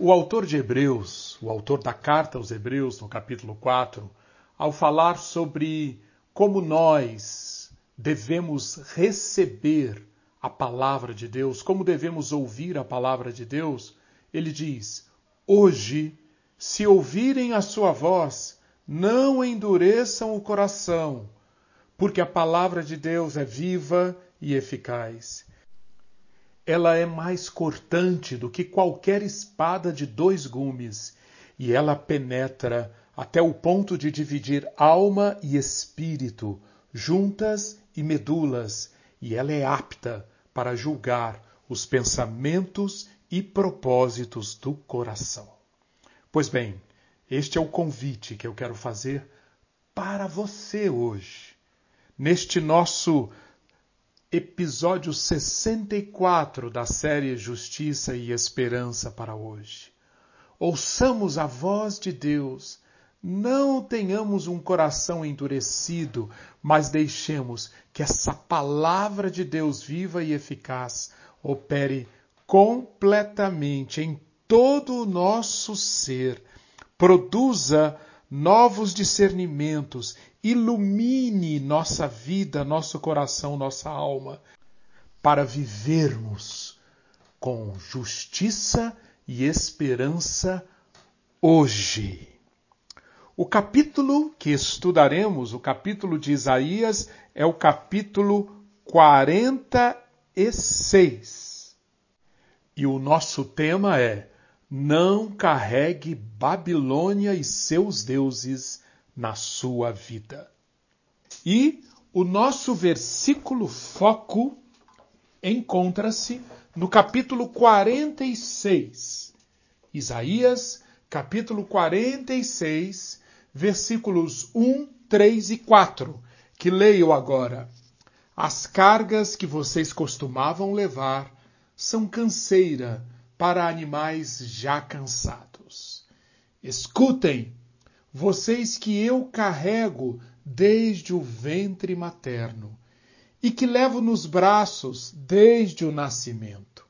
O autor de Hebreus, o autor da carta aos Hebreus, no capítulo 4, ao falar sobre como nós devemos receber a palavra de Deus, como devemos ouvir a palavra de Deus, ele diz: Hoje, se ouvirem a sua voz, não endureçam o coração, porque a palavra de Deus é viva e eficaz ela é mais cortante do que qualquer espada de dois gumes, e ela penetra até o ponto de dividir alma e espírito, juntas e medulas, e ela é apta para julgar os pensamentos e propósitos do coração. Pois bem, este é o convite que eu quero fazer para você hoje, neste nosso episódio 64 da série Justiça e Esperança para hoje. Ouçamos a voz de Deus, não tenhamos um coração endurecido, mas deixemos que essa palavra de Deus viva e eficaz opere completamente em todo o nosso ser, produza novos discernimentos, ilumine nossa vida, nosso coração, nossa alma, para vivermos com justiça e esperança hoje. O capítulo que estudaremos, o capítulo de Isaías, é o capítulo 46. E o nosso tema é não carregue Babilônia e seus deuses na sua vida. E o nosso versículo foco encontra-se no capítulo 46. Isaías, capítulo 46, versículos 1, 3 e 4, que leio agora. As cargas que vocês costumavam levar são canseira para animais já cansados. Escutem, vocês que eu carrego desde o ventre materno e que levo nos braços desde o nascimento.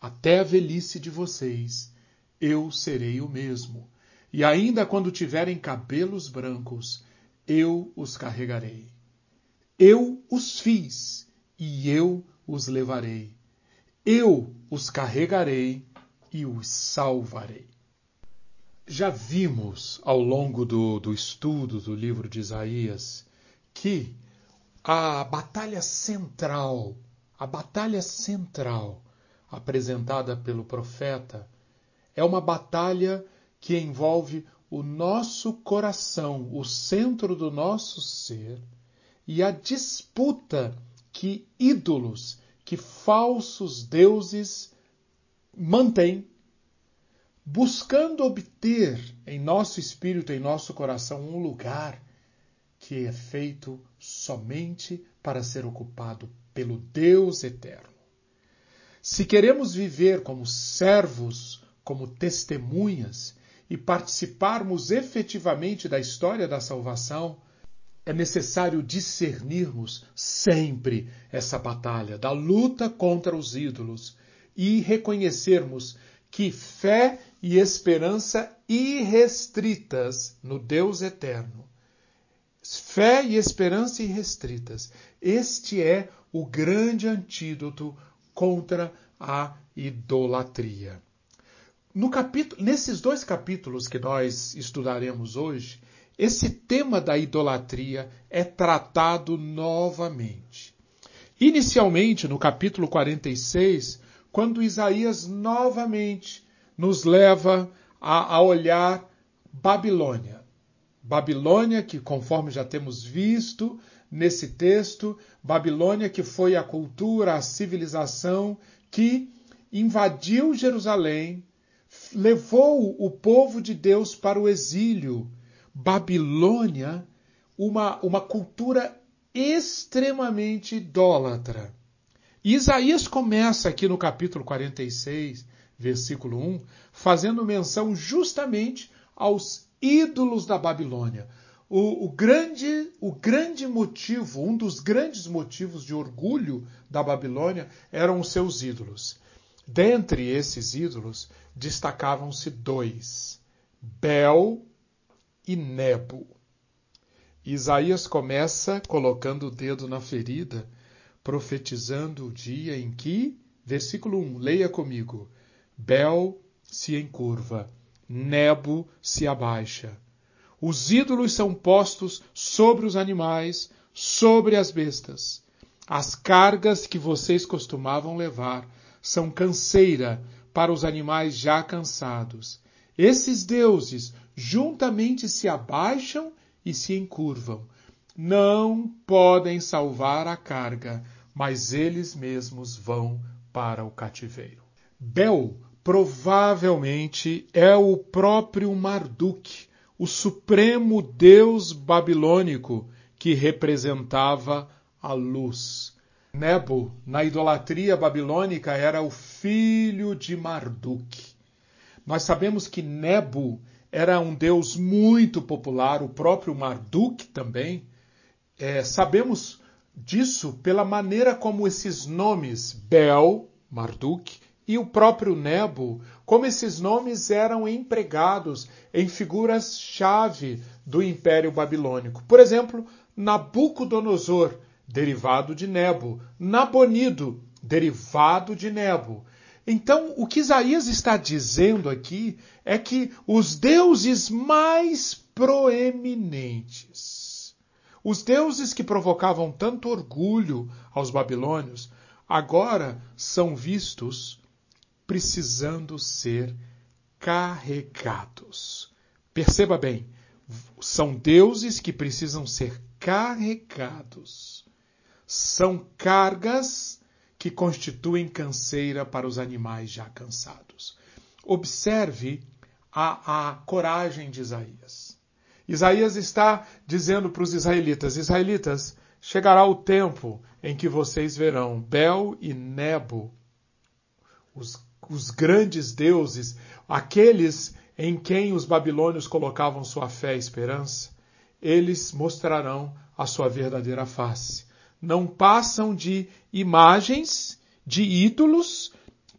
Até a velhice de vocês eu serei o mesmo, e ainda quando tiverem cabelos brancos, eu os carregarei. Eu os fiz e eu os levarei eu os carregarei e os salvarei. Já vimos ao longo do, do estudo do livro de Isaías que a batalha central, a batalha central apresentada pelo profeta é uma batalha que envolve o nosso coração, o centro do nosso ser, e a disputa que ídolos que falsos deuses mantêm, buscando obter em nosso espírito, em nosso coração, um lugar que é feito somente para ser ocupado pelo Deus eterno. Se queremos viver como servos, como testemunhas e participarmos efetivamente da história da salvação, é necessário discernirmos sempre essa batalha da luta contra os ídolos e reconhecermos que fé e esperança irrestritas no Deus eterno. Fé e esperança irrestritas. Este é o grande antídoto contra a idolatria. No capítulo, nesses dois capítulos que nós estudaremos hoje, esse tema da idolatria é tratado novamente. Inicialmente, no capítulo 46, quando Isaías novamente nos leva a, a olhar Babilônia. Babilônia, que conforme já temos visto nesse texto, Babilônia que foi a cultura, a civilização que invadiu Jerusalém, levou o povo de Deus para o exílio Babilônia, uma, uma cultura extremamente idólatra. Isaías começa aqui no capítulo 46, versículo 1, fazendo menção justamente aos ídolos da Babilônia. O, o, grande, o grande motivo, um dos grandes motivos de orgulho da Babilônia eram os seus ídolos. Dentre esses ídolos destacavam-se dois: Bel e Nebo. Isaías começa colocando o dedo na ferida, profetizando o dia em que, versículo 1, leia comigo: Bel se encurva, Nebo se abaixa. Os ídolos são postos sobre os animais, sobre as bestas. As cargas que vocês costumavam levar são canseira para os animais já cansados. Esses deuses juntamente se abaixam e se encurvam. Não podem salvar a carga, mas eles mesmos vão para o cativeiro. Bel provavelmente é o próprio Marduk, o supremo deus babilônico que representava a luz. Nebo, na idolatria babilônica, era o filho de Marduk. Nós sabemos que Nebo era um deus muito popular, o próprio Marduk também. É, sabemos disso pela maneira como esses nomes, Bel, Marduk, e o próprio Nebo, como esses nomes eram empregados em figuras-chave do Império Babilônico. Por exemplo, Nabucodonosor, derivado de Nebo, Nabonido, derivado de Nebo. Então, o que Isaías está dizendo aqui é que os deuses mais proeminentes, os deuses que provocavam tanto orgulho aos babilônios, agora são vistos precisando ser carregados. Perceba bem, são deuses que precisam ser carregados. São cargas que constituem canseira para os animais já cansados. Observe a, a coragem de Isaías. Isaías está dizendo para os israelitas: Israelitas, chegará o tempo em que vocês verão Bel e Nebo, os, os grandes deuses, aqueles em quem os babilônios colocavam sua fé e esperança, eles mostrarão a sua verdadeira face. Não passam de imagens, de ídolos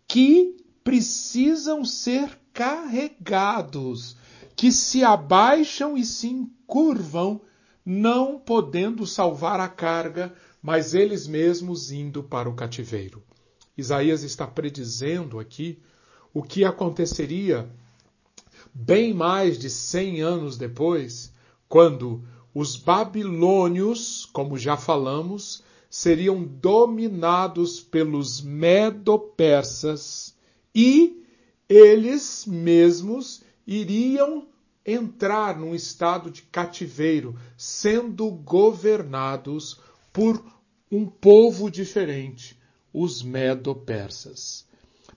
que precisam ser carregados, que se abaixam e se encurvam, não podendo salvar a carga, mas eles mesmos indo para o cativeiro. Isaías está predizendo aqui o que aconteceria bem mais de cem anos depois, quando os babilônios, como já falamos, seriam dominados pelos medo-persas e eles mesmos iriam entrar num estado de cativeiro, sendo governados por um povo diferente, os medo-persas.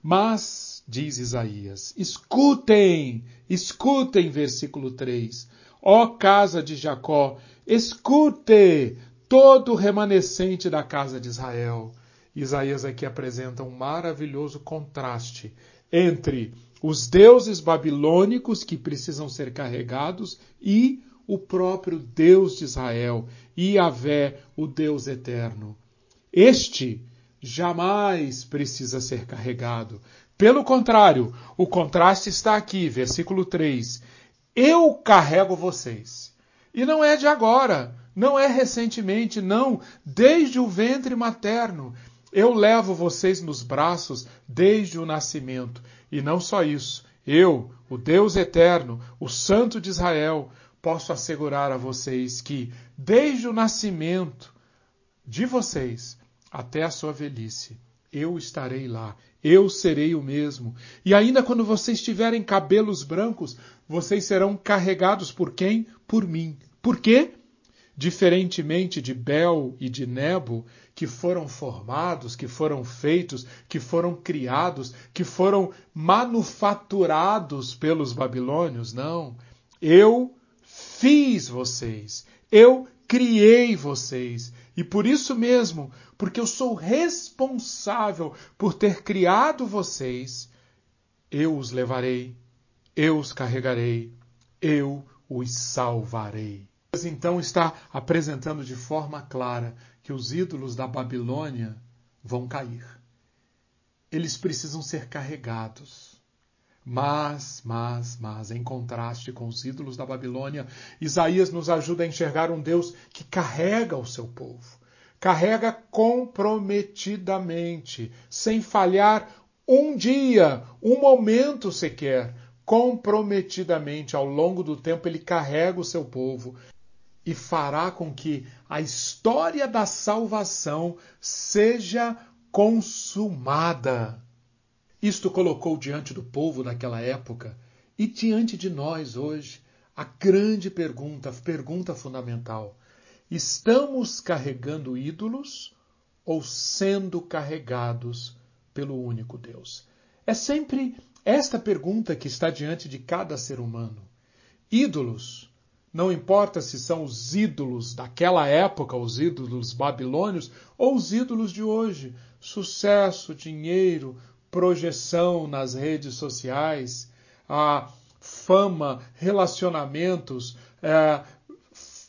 Mas, diz Isaías, escutem, escutem, versículo 3, ó casa de Jacó, escute todo o remanescente da casa de Israel. Isaías aqui apresenta um maravilhoso contraste entre os deuses babilônicos que precisam ser carregados e o próprio Deus de Israel, Yahvé, o Deus eterno. Este jamais precisa ser carregado. Pelo contrário, o contraste está aqui, versículo 3. Eu carrego vocês. E não é de agora, não é recentemente, não, desde o ventre materno. Eu levo vocês nos braços desde o nascimento. E não só isso, eu, o Deus eterno, o Santo de Israel, posso assegurar a vocês que, desde o nascimento de vocês até a sua velhice, eu estarei lá, eu serei o mesmo. E ainda quando vocês tiverem cabelos brancos, vocês serão carregados por quem? Por mim. Por quê? Diferentemente de Bel e de Nebo, que foram formados, que foram feitos, que foram criados, que foram manufaturados pelos babilônios. Não. Eu fiz vocês. Eu criei vocês. E por isso mesmo, porque eu sou responsável por ter criado vocês, eu os levarei, eu os carregarei, eu os salvarei. Então está apresentando de forma clara que os ídolos da Babilônia vão cair. eles precisam ser carregados. Mas, mas, mas, em contraste com os ídolos da Babilônia, Isaías nos ajuda a enxergar um Deus que carrega o seu povo, carrega comprometidamente, sem falhar um dia, um momento sequer, comprometidamente ao longo do tempo, ele carrega o seu povo e fará com que a história da salvação seja consumada. Isto colocou diante do povo daquela época e diante de nós hoje a grande pergunta, a pergunta fundamental: estamos carregando ídolos ou sendo carregados pelo único Deus? É sempre esta pergunta que está diante de cada ser humano. Ídolos, não importa se são os ídolos daquela época, os ídolos babilônios, ou os ídolos de hoje, sucesso, dinheiro, projeção nas redes sociais, a fama, relacionamentos, é,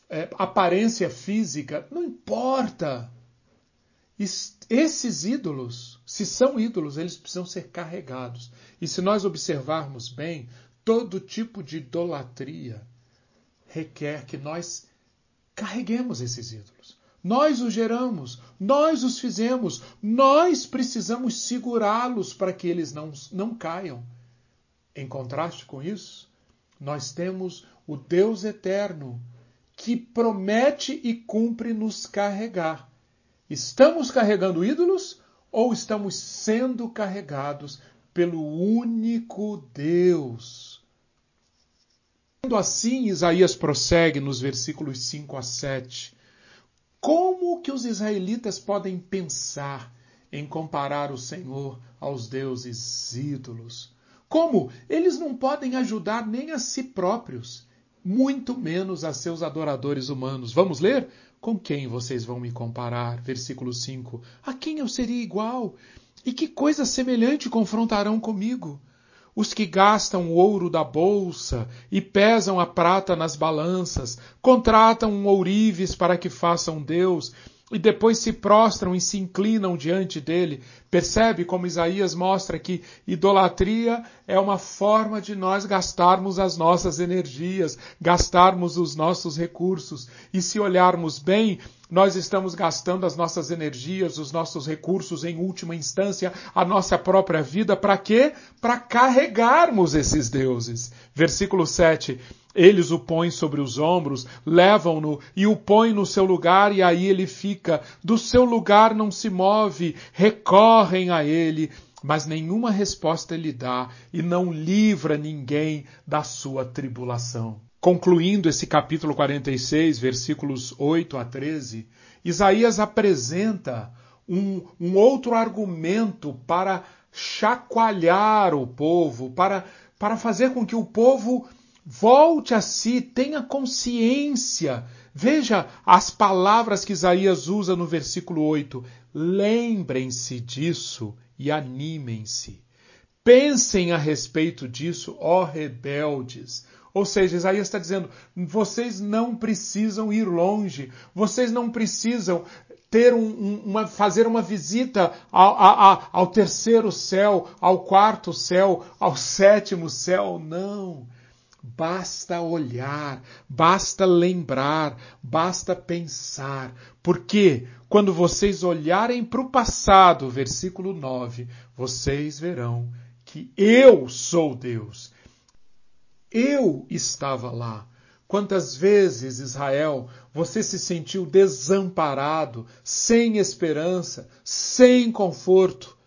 é, aparência física, não importa. Esses ídolos, se são ídolos, eles precisam ser carregados. E se nós observarmos bem, todo tipo de idolatria requer que nós carreguemos esses ídolos. Nós os geramos, nós os fizemos, nós precisamos segurá-los para que eles não, não caiam. Em contraste com isso, nós temos o Deus eterno que promete e cumpre nos carregar. Estamos carregando ídolos ou estamos sendo carregados pelo único Deus? Sendo assim, Isaías prossegue nos versículos 5 a 7 como que os israelitas podem pensar em comparar o Senhor aos deuses ídolos? Como? Eles não podem ajudar nem a si próprios, muito menos a seus adoradores humanos. Vamos ler? Com quem vocês vão me comparar? Versículo 5. A quem eu seria igual? E que coisa semelhante confrontarão comigo? os que gastam o ouro da bolsa e pesam a prata nas balanças, contratam um ourives para que façam Deus e depois se prostram e se inclinam diante dele. Percebe como Isaías mostra que idolatria é uma forma de nós gastarmos as nossas energias, gastarmos os nossos recursos. E se olharmos bem, nós estamos gastando as nossas energias, os nossos recursos, em última instância, a nossa própria vida, para quê? Para carregarmos esses deuses. Versículo 7. Eles o põem sobre os ombros, levam-no e o põem no seu lugar, e aí ele fica. Do seu lugar não se move, recorrem a ele, mas nenhuma resposta ele dá e não livra ninguém da sua tribulação. Concluindo esse capítulo 46, versículos 8 a 13, Isaías apresenta um, um outro argumento para chacoalhar o povo, para, para fazer com que o povo volte a si, tenha consciência. Veja as palavras que Isaías usa no versículo 8. Lembrem-se disso e animem-se. Pensem a respeito disso, ó rebeldes. Ou seja, Isaías está dizendo: vocês não precisam ir longe, vocês não precisam ter um, uma, fazer uma visita ao, ao, ao terceiro céu, ao quarto céu, ao sétimo céu. Não. Basta olhar, basta lembrar, basta pensar. Porque quando vocês olharem para o passado, versículo 9, vocês verão que eu sou Deus eu estava lá. Quantas vezes, Israel, você se sentiu desamparado, sem esperança, sem conforto?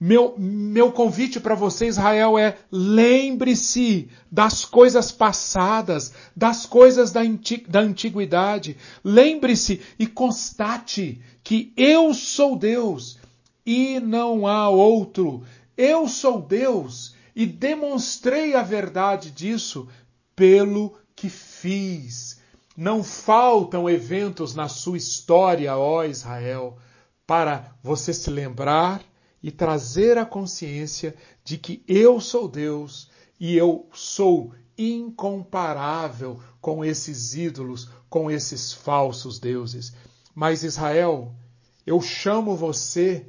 Meu, meu convite para você, Israel, é lembre-se das coisas passadas, das coisas da, da antiguidade. Lembre-se e constate que eu sou Deus e não há outro. Eu sou Deus e demonstrei a verdade disso pelo que fiz. Não faltam eventos na sua história, ó Israel, para você se lembrar e trazer a consciência de que eu sou Deus e eu sou incomparável com esses ídolos, com esses falsos deuses. Mas Israel, eu chamo você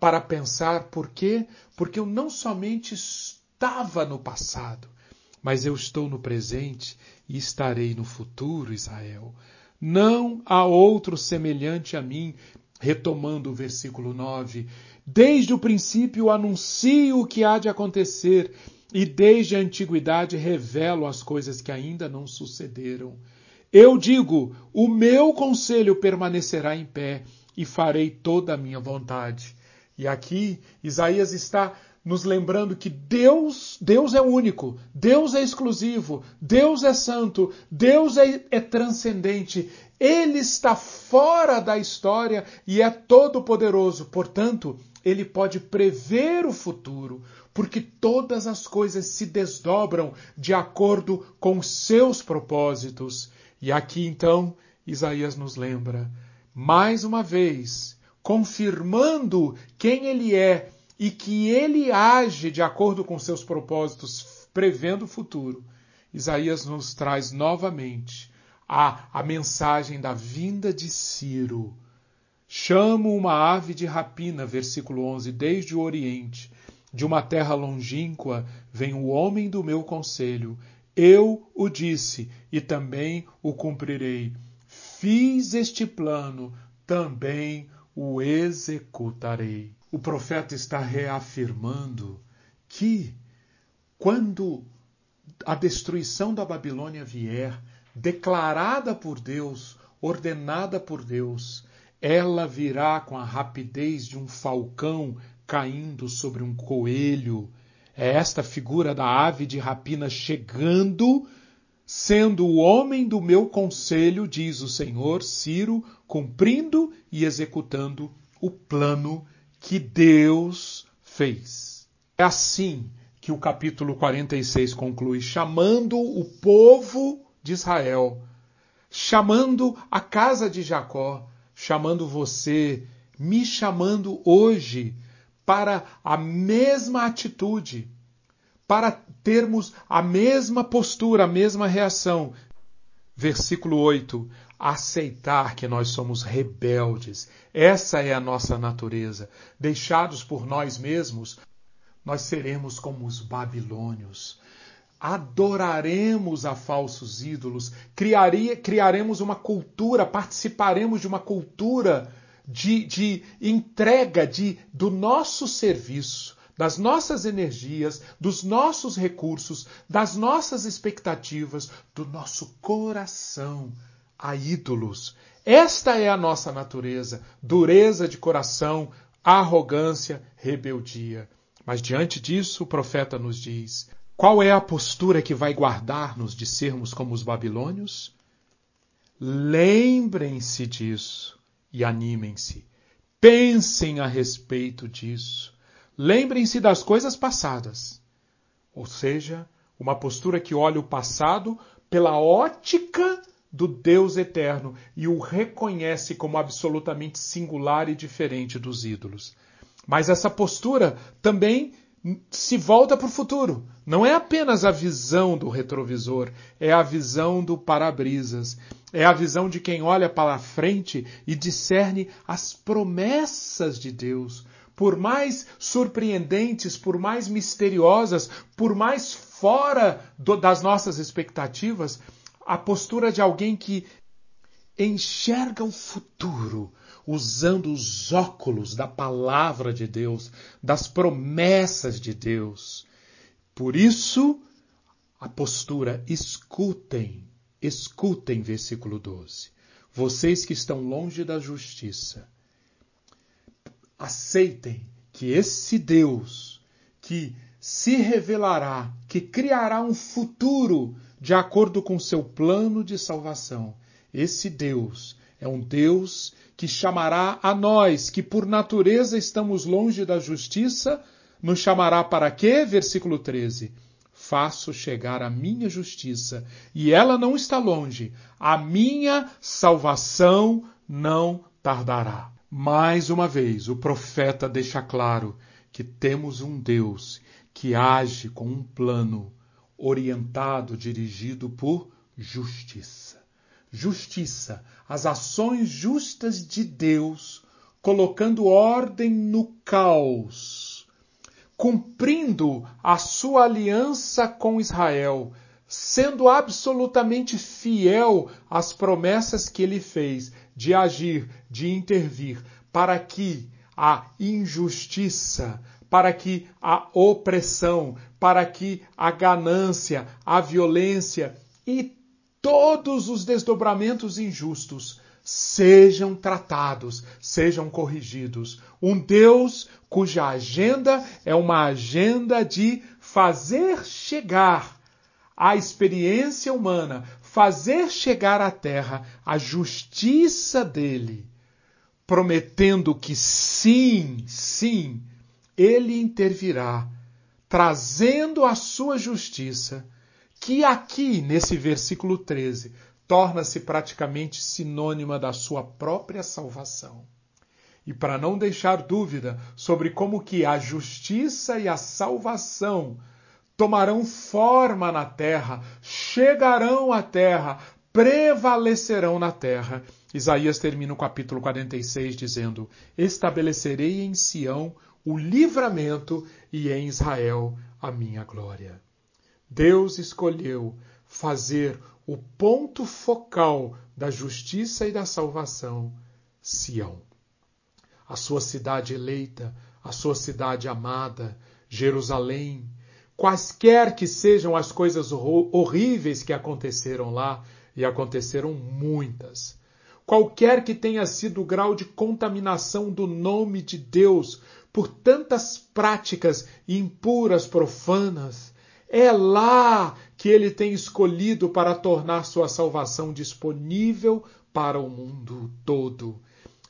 para pensar por quê? Porque eu não somente estava no passado, mas eu estou no presente e estarei no futuro, Israel. Não há outro semelhante a mim. Retomando o versículo 9. Desde o princípio anuncio o que há de acontecer, e desde a antiguidade revelo as coisas que ainda não sucederam. Eu digo: o meu conselho permanecerá em pé, e farei toda a minha vontade. E aqui Isaías está nos lembrando que Deus, Deus é único, Deus é exclusivo, Deus é santo, Deus é, é transcendente. Ele está fora da história e é todo poderoso. Portanto, ele pode prever o futuro, porque todas as coisas se desdobram de acordo com seus propósitos. E aqui então Isaías nos lembra, mais uma vez, confirmando quem ele é e que ele age de acordo com seus propósitos, prevendo o futuro, Isaías nos traz novamente a, a mensagem da vinda de Ciro. Chamo uma ave de rapina, versículo 11, desde o Oriente. De uma terra longínqua vem o homem do meu conselho. Eu o disse e também o cumprirei. Fiz este plano, também o executarei o profeta está reafirmando que quando a destruição da Babilônia vier, declarada por Deus, ordenada por Deus, ela virá com a rapidez de um falcão caindo sobre um coelho. É esta figura da ave de rapina chegando, sendo o homem do meu conselho, diz o Senhor Ciro, cumprindo e executando o plano que Deus fez. É assim que o capítulo 46 conclui, chamando o povo de Israel, chamando a casa de Jacó, chamando você, me chamando hoje para a mesma atitude, para termos a mesma postura, a mesma reação. Versículo 8: aceitar que nós somos rebeldes. Essa é a nossa natureza. Deixados por nós mesmos, nós seremos como os babilônios. Adoraremos a falsos ídolos, criaria, criaremos uma cultura, participaremos de uma cultura de, de entrega de, do nosso serviço, das nossas energias, dos nossos recursos, das nossas expectativas, do nosso coração a ídolos. Esta é a nossa natureza: dureza de coração, arrogância, rebeldia. Mas diante disso, o profeta nos diz: qual é a postura que vai guardar-nos de sermos como os babilônios? Lembrem-se disso e animem-se. Pensem a respeito disso. Lembrem-se das coisas passadas. Ou seja, uma postura que olha o passado pela ótica do Deus eterno e o reconhece como absolutamente singular e diferente dos ídolos. Mas essa postura também se volta para o futuro. Não é apenas a visão do retrovisor, é a visão do para-brisas. É a visão de quem olha para a frente e discerne as promessas de Deus. Por mais surpreendentes, por mais misteriosas, por mais fora do, das nossas expectativas, a postura de alguém que enxerga o futuro usando os óculos da palavra de Deus, das promessas de Deus. Por isso, a postura escutem, escutem, versículo 12. Vocês que estão longe da justiça, aceitem que esse Deus que se revelará, que criará um futuro de acordo com seu plano de salvação. Esse Deus é um Deus que chamará a nós, que por natureza estamos longe da justiça, nos chamará para quê? Versículo 13. Faço chegar a minha justiça, e ela não está longe. A minha salvação não tardará. Mais uma vez, o profeta deixa claro que temos um Deus que age com um plano orientado, dirigido por justiça. Justiça, as ações justas de Deus colocando ordem no caos, cumprindo a sua aliança com Israel, sendo absolutamente fiel às promessas que ele fez de agir, de intervir, para que a injustiça, para que a opressão, para que a ganância, a violência e todos os desdobramentos injustos sejam tratados, sejam corrigidos. Um Deus cuja agenda é uma agenda de fazer chegar à experiência humana, fazer chegar à terra a justiça dele, prometendo que sim, sim, ele intervirá, trazendo a sua justiça que aqui, nesse versículo 13, torna-se praticamente sinônima da sua própria salvação. E para não deixar dúvida sobre como que a justiça e a salvação tomarão forma na terra, chegarão à terra, prevalecerão na terra. Isaías termina o capítulo 46 dizendo: Estabelecerei em Sião o livramento e em Israel a minha glória. Deus escolheu fazer o ponto focal da justiça e da salvação, Sião. A sua cidade eleita, a sua cidade amada, Jerusalém, quaisquer que sejam as coisas horríveis que aconteceram lá, e aconteceram muitas. Qualquer que tenha sido o grau de contaminação do nome de Deus por tantas práticas impuras, profanas, é lá que ele tem escolhido para tornar sua salvação disponível para o mundo todo.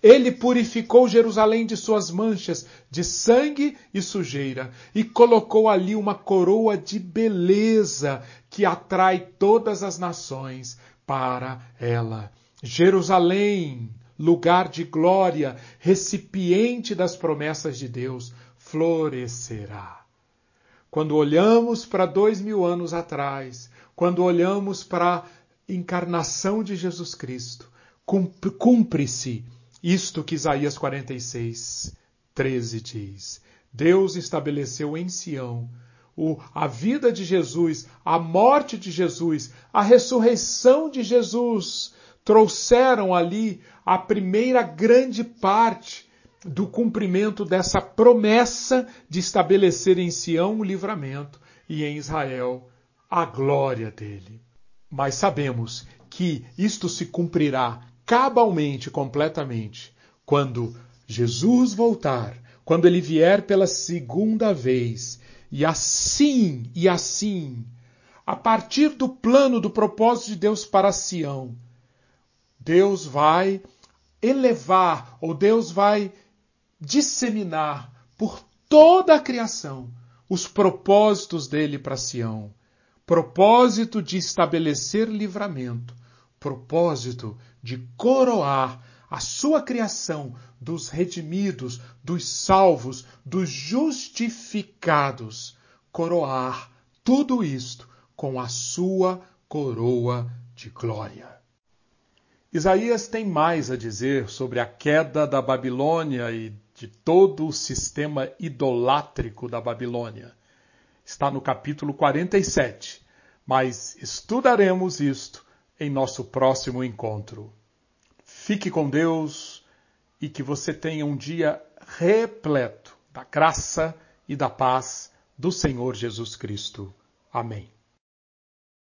Ele purificou Jerusalém de suas manchas, de sangue e sujeira, e colocou ali uma coroa de beleza que atrai todas as nações para ela. Jerusalém, lugar de glória, recipiente das promessas de Deus, florescerá. Quando olhamos para dois mil anos atrás, quando olhamos para a encarnação de Jesus Cristo, cumpre-se isto que Isaías 46, 13 diz. Deus estabeleceu em Sião o, a vida de Jesus, a morte de Jesus, a ressurreição de Jesus, trouxeram ali a primeira grande parte do cumprimento dessa promessa de estabelecer em Sião o livramento e em Israel a glória dele. Mas sabemos que isto se cumprirá cabalmente, completamente, quando Jesus voltar, quando ele vier pela segunda vez, e assim, e assim, a partir do plano do propósito de Deus para Sião, Deus vai elevar, ou Deus vai disseminar por toda a criação os propósitos dele para Sião. Propósito de estabelecer livramento, propósito de coroar a sua criação dos redimidos, dos salvos, dos justificados, coroar tudo isto com a sua coroa de glória. Isaías tem mais a dizer sobre a queda da Babilônia e de todo o sistema idolátrico da Babilônia. Está no capítulo 47, mas estudaremos isto em nosso próximo encontro. Fique com Deus e que você tenha um dia repleto da graça e da paz do Senhor Jesus Cristo. Amém.